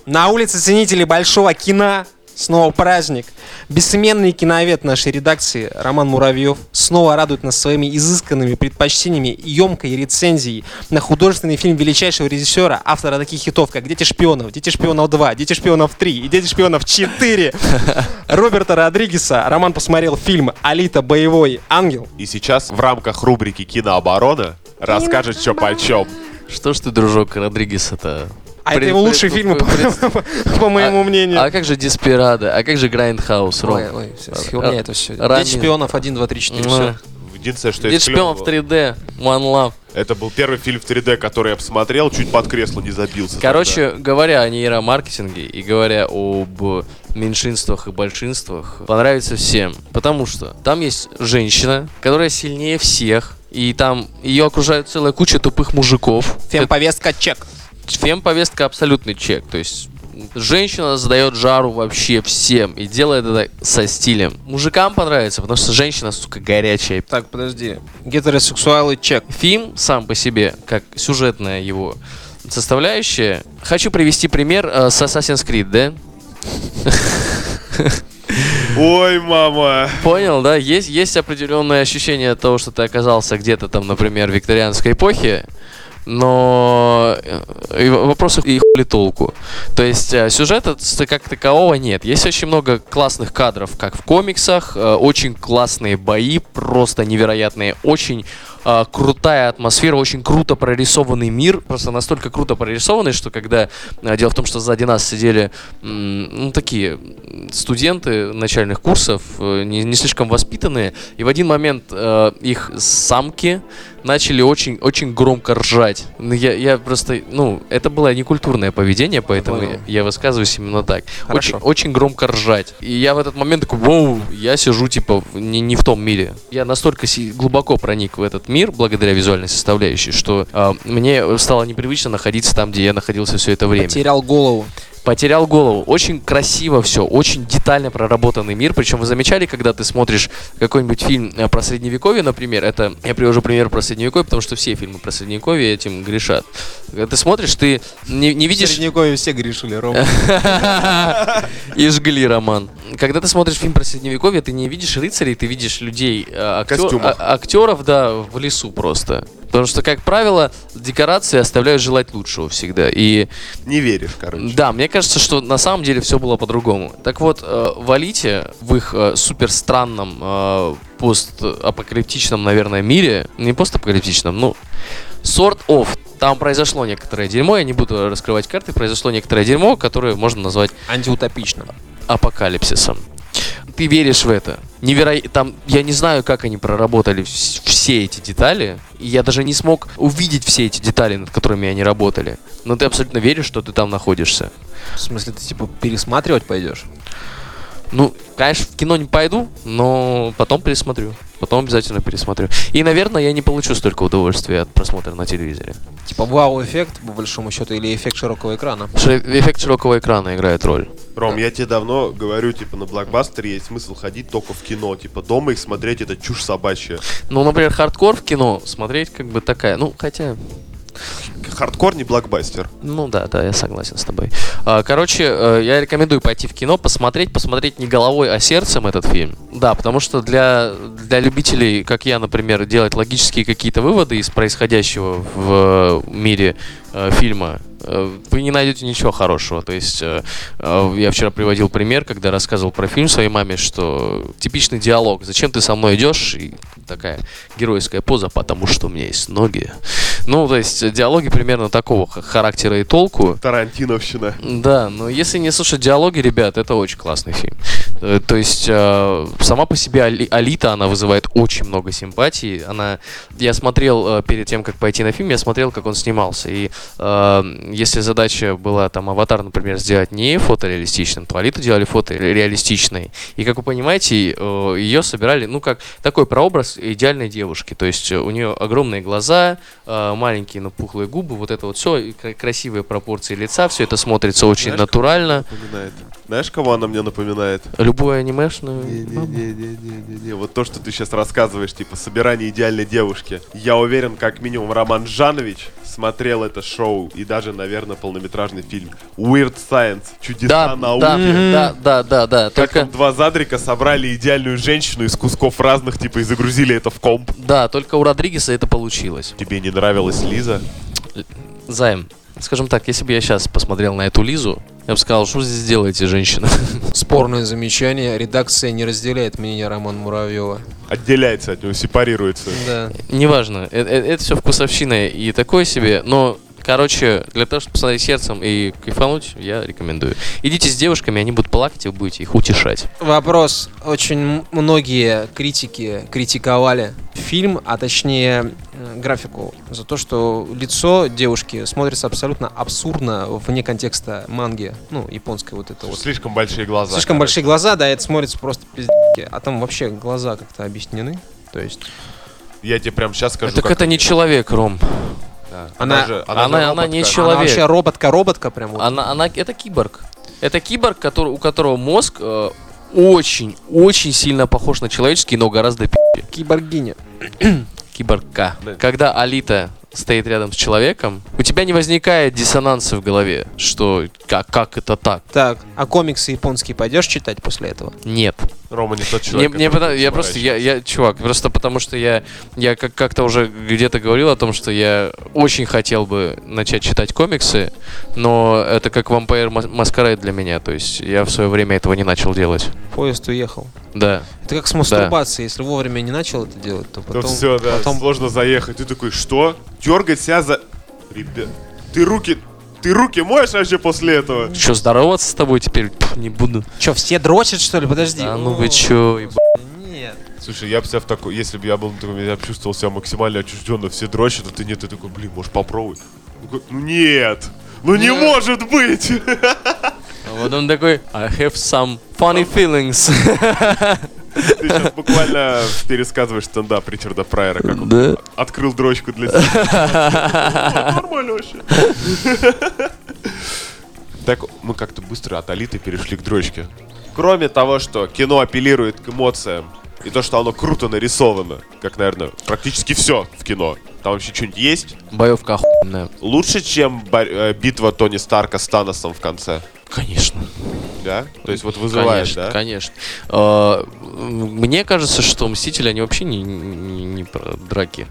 На улице ценителей большого кино снова праздник. Бессменный киновед нашей редакции Роман Муравьев снова радует нас своими изысканными предпочтениями и емкой рецензией на художественный фильм величайшего режиссера, автора таких хитов, как «Дети шпионов», «Дети шпионов 2», «Дети шпионов 3» и «Дети шпионов 4» Роберта Родригеса. Роман посмотрел фильм «Алита. Боевой ангел». И сейчас в рамках рубрики «Кинооборона» расскажет, что почем. Что ж ты, дружок, Родригес-то? А это его лучший фильм, по моему мнению. А как же Desperado? А как же Grindhouse, Ром? Ой, ой, всё, херня это все. Дети шпионов 1, 2, 3, 4, Ну, все. Единственное, что Дед было. 3D, One Love. Это был первый фильм в 3D, который я посмотрел, чуть под кресло не забился. Короче, говоря о нейромаркетинге и говоря об меньшинствах и большинствах, понравится всем. Потому что там есть женщина, которая сильнее всех, и там ее окружает целая куча тупых мужиков. Фемповестка чек. Фем-повестка абсолютный чек. То есть женщина задает жару вообще всем и делает это со стилем. Мужикам понравится, потому что женщина, сука, горячая. Так, подожди. Гетеросексуалы чек. Фильм сам по себе, как сюжетная его составляющая. Хочу привести пример э, с Assassin's Creed, да? Ой, мама. Понял, да? Есть, есть определенное ощущение того, что ты оказался где-то там, например, в викторианской эпохе, но э, и в вопросах и хули толку. То есть э, сюжета как такового нет. Есть очень много классных кадров, как в комиксах, э, очень классные бои, просто невероятные, очень крутая атмосфера, очень круто прорисованный мир, просто настолько круто прорисованный, что когда дело в том, что сзади нас сидели ну такие студенты начальных курсов, не, не слишком воспитанные, и в один момент их самки начали очень, очень громко ржать. Ну, Я, я просто, ну, это было некультурное поведение, поэтому я, я высказываюсь именно так. Очень, Хорошо. очень громко ржать. И я в этот момент такой, воу, я сижу, типа, не, не в том мире. Я настолько глубоко проник в этот мир, благодаря визуальной составляющей, что а, мне стало непривычно находиться там, где я находился все это время. Потерял голову. Потерял голову. Очень красиво все, очень детально проработанный мир. Причем вы замечали, когда ты смотришь какой-нибудь фильм э, про средневековье, например, это я привожу пример про средневековье, потому что все фильмы про средневековье этим грешат. Когда ты смотришь, ты не, не В видишь... Средневековье все грешили, Рома. И жгли роман. Когда ты смотришь фильм про средневековье, ты не видишь рыцарей, ты видишь людей, э, Костюмах. а- актеров, да, в лесу просто. Потому что, как правило, декорации оставляют желать лучшего всегда. И Не веришь, короче. да, мне кажется, что на самом деле все было по-другому. Так вот, э, в Алите, в их э, супер странном э, постапокалиптичном, наверное, мире, не постапокалиптичном, ну, sort of, там произошло некоторое дерьмо, я не буду раскрывать карты, произошло некоторое дерьмо, которое можно назвать Антиутопично. апокалипсисом. Ты веришь в это. Невероятно. Там, я не знаю, как они проработали вс- все эти детали. Я даже не смог увидеть все эти детали, над которыми они работали. Но ты абсолютно веришь, что ты там находишься. В смысле, ты типа пересматривать пойдешь? Ну, конечно, в кино не пойду, но потом пересмотрю. Потом обязательно пересмотрю. И, наверное, я не получу столько удовольствия от просмотра на телевизоре. Типа вау-эффект, по большому счету, или эффект широкого экрана? Что эффект широкого экрана играет роль. Ром, я тебе давно говорю, типа, на блокбастере есть смысл ходить только в кино. Типа, дома их смотреть это чушь собачья. Ну, например, хардкор в кино смотреть как бы такая. Ну, хотя, Хардкор не блокбастер. Ну да, да, я согласен с тобой. А, Короче, э, я рекомендую пойти в кино, посмотреть, посмотреть не головой, а сердцем этот фильм. Да, потому что для, для любителей, как я, например, делать логические какие-то выводы из происходящего в э, мире э, фильма, вы не найдете ничего хорошего. То есть я вчера приводил пример, когда рассказывал про фильм своей маме, что типичный диалог. Зачем ты со мной идешь? И такая геройская поза, потому что у меня есть ноги. Ну, то есть диалоги примерно такого характера и толку. Тарантиновщина. Да, но если не слушать диалоги, ребят, это очень классный фильм. Э, То есть э, сама по себе Али- Алита, она вызывает очень много симпатии. Она, я смотрел э, перед тем, как пойти на фильм, я смотрел, как он снимался. И э, если задача была там аватар, например, сделать не фотореалистичным, то Алиту делали фотореалистичной. И как вы понимаете, э, ее собирали, ну как такой прообраз идеальной девушки. То есть у нее огромные глаза, э, маленькие, но пухлые губы, вот это вот все, красивые пропорции лица, все это смотрится очень Знаешь, натурально. Напоминает. Знаешь, кого она мне напоминает? Любую анимешную. Не-не-не-не-не-не. Вот то, что ты сейчас рассказываешь, типа, собирание идеальной девушки. Я уверен, как минимум Роман Жанович смотрел это шоу и даже, наверное, полнометражный фильм Weird Science. Чудеса Да, науки. да, да, да, да, да. Как Только, там два задрика собрали идеальную женщину из кусков разных, типа, и загрузили это в комп. да, только у Родригеса это получилось. Тебе не нравилась Лиза? Займ, скажем так, если бы я сейчас посмотрел на эту Лизу, я бы сказал, что здесь делаете, женщина? Спорное замечание. Редакция не разделяет мнение Романа Муравьева. Отделяется от него, сепарируется. Да. Неважно, э- э- это все вкусовщина и такое себе, но, короче, для того, чтобы посмотреть сердцем и кайфануть, я рекомендую. Идите с девушками, они будут плакать, и вы будете их утешать. Вопрос. Очень многие критики критиковали фильм, а точнее графику, за то, что лицо девушки смотрится абсолютно абсурдно вне контекста манги, ну, японской вот это вот. Слишком большие глаза. Слишком короче. большие глаза, да, это смотрится просто пиздец. А там вообще глаза как-то объяснены. То есть Я тебе прям сейчас скажу. так как это не человек, Ром. Да. Она- же- она- же она роботка. не она человек. вообще роботка-роботка прям вот. Она, она, это киборг. Это киборг, который, у которого мозг э, очень, очень сильно похож на человеческий, но гораздо пи***. Киборгиня. Киборгка. Да. Когда Алита стоит рядом с человеком, у тебя не возникает диссонанса в голове, что как, как это так? Так, а комиксы японские пойдешь читать после этого? Нет. Рома не тот человек. мне который пота- я просто, я, я, чувак, просто потому что я, я как- как-то уже где-то говорил о том, что я очень хотел бы начать читать комиксы, но это как Mas- Masquerade для меня, то есть я в свое время этого не начал делать. Поезд уехал. Да. Это как с мастурбацией. Если вовремя не начал это делать, то То потом... все, да, потом сложно заехать. Ты такой, что? Дергать себя за... Ребят, ты руки... Ты руки моешь вообще после этого? Что, здороваться с тобой теперь Пф, не буду? Че, все дрочат, что ли? Подожди. Да ну вы чё, еба- Нет. Слушай, я бы себя в такой... Если бы я был на таком... Я бы чувствовал себя максимально отчужденно. Все дрочат, а ты нет. Ты такой, блин, может попробуй? Ну нет! Ну не Нет. может быть! А вот он такой, I have some funny feelings. Ты сейчас буквально пересказываешь стендап Ричарда Прайера, как он Да. открыл дрочку для себя. Нормально вообще. Так, мы как-то быстро от Алиты перешли к дрочке. Кроме того, что кино апеллирует к эмоциям, и то, что оно круто нарисовано, как, наверное, практически все в кино. Там вообще что-нибудь есть? Боевка охуенная. Лучше, чем э, битва Тони Старка с Таносом в конце. Конечно. Да? То есть вот вызывает, конечно, да? конечно. А, Мне кажется, что Мстители, они вообще не, не, не про драки.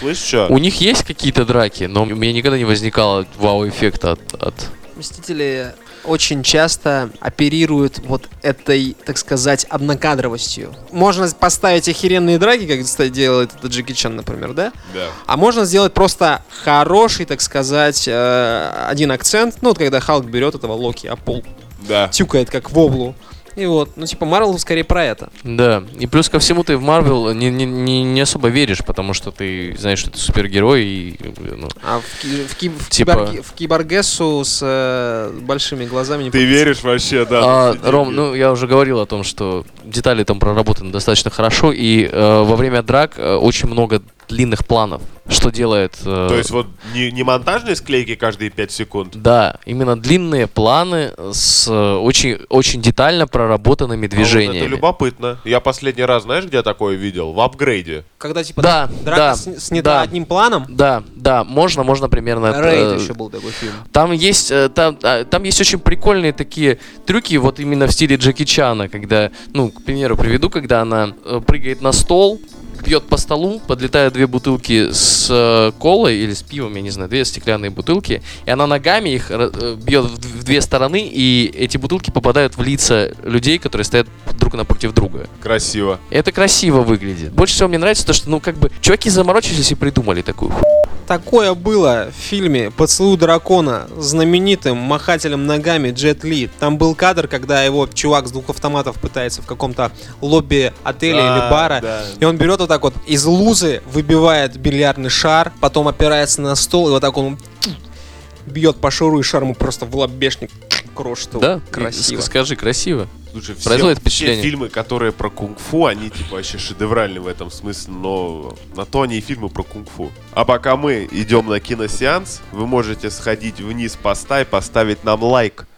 Слышь, что? У них есть какие-то драки, но у меня никогда не возникало вау-эффекта от, от... Мстители очень часто оперируют вот этой, так сказать, однокадровостью. Можно поставить охеренные драки, как кстати, делает это Джеки Чан, например, да? Да. А можно сделать просто хороший, так сказать, э, один акцент. Ну, вот когда Халк берет этого Локи, а пол Да. тюкает, как воблу. И вот, ну, типа, Марвел скорее про это. Да, и плюс ко всему ты в Марвел не, не, не, не особо веришь, потому что ты знаешь, что ты супергерой и... ну, А в, в, ки- в, Типа- в киборгессу с э, большими глазами не Ты попадется. веришь вообще, да? А, Ром, ну я уже говорил о том, что детали там проработаны достаточно хорошо, и э, во время драк э, очень много длинных планов, что делает... э, То есть вот не, не монтажные склейки каждые 5 секунд? Да, именно длинные планы с э, очень, очень детально проработанными А вот движениями. это любопытно. Я последний раз, знаешь, где такое видел? В апгрейде. Когда, типа, Да, драка да, с- снята да. одним планом. Да, да, можно, можно примерно... Рейд э, еще был такой фильм. Там есть, э, там, а, там есть очень прикольные такие трюки, вот именно в стиле Джеки Чана, когда, ну, к примеру, приведу, когда она э, прыгает на стол, бьет по столу, подлетают две бутылки с э, колой или с пивом, я не знаю, две стеклянные бутылки, и она ногами их э, бьет в, две стороны, и эти бутылки попадают в лица людей, которые стоят друг напротив друга. Красиво. Это красиво выглядит. Больше всего мне нравится то, что, ну, как бы, чуваки заморочились и придумали такую ху... Такое было в фильме «Поцелуй дракона» с знаменитым махателем ногами Джет Ли. Там был кадр, когда его чувак с двух автоматов пытается в каком-то лобби отеля А, или бара. да. И он берет вот так вот из лузы, выбивает бильярдный шар, потом опирается на стол, и вот так он бьет по шару, и шар ему просто в лобешник крошит его. Да? Красиво. Скажи, красиво. Слушай, все, Производит все впечатление. фильмы, которые про кунг-фу, они типа вообще шедевральны в этом смысле, но на то они и фильмы про кунг-фу. А пока мы идем на киносеанс, вы можете сходить вниз поста и поставить нам лайк.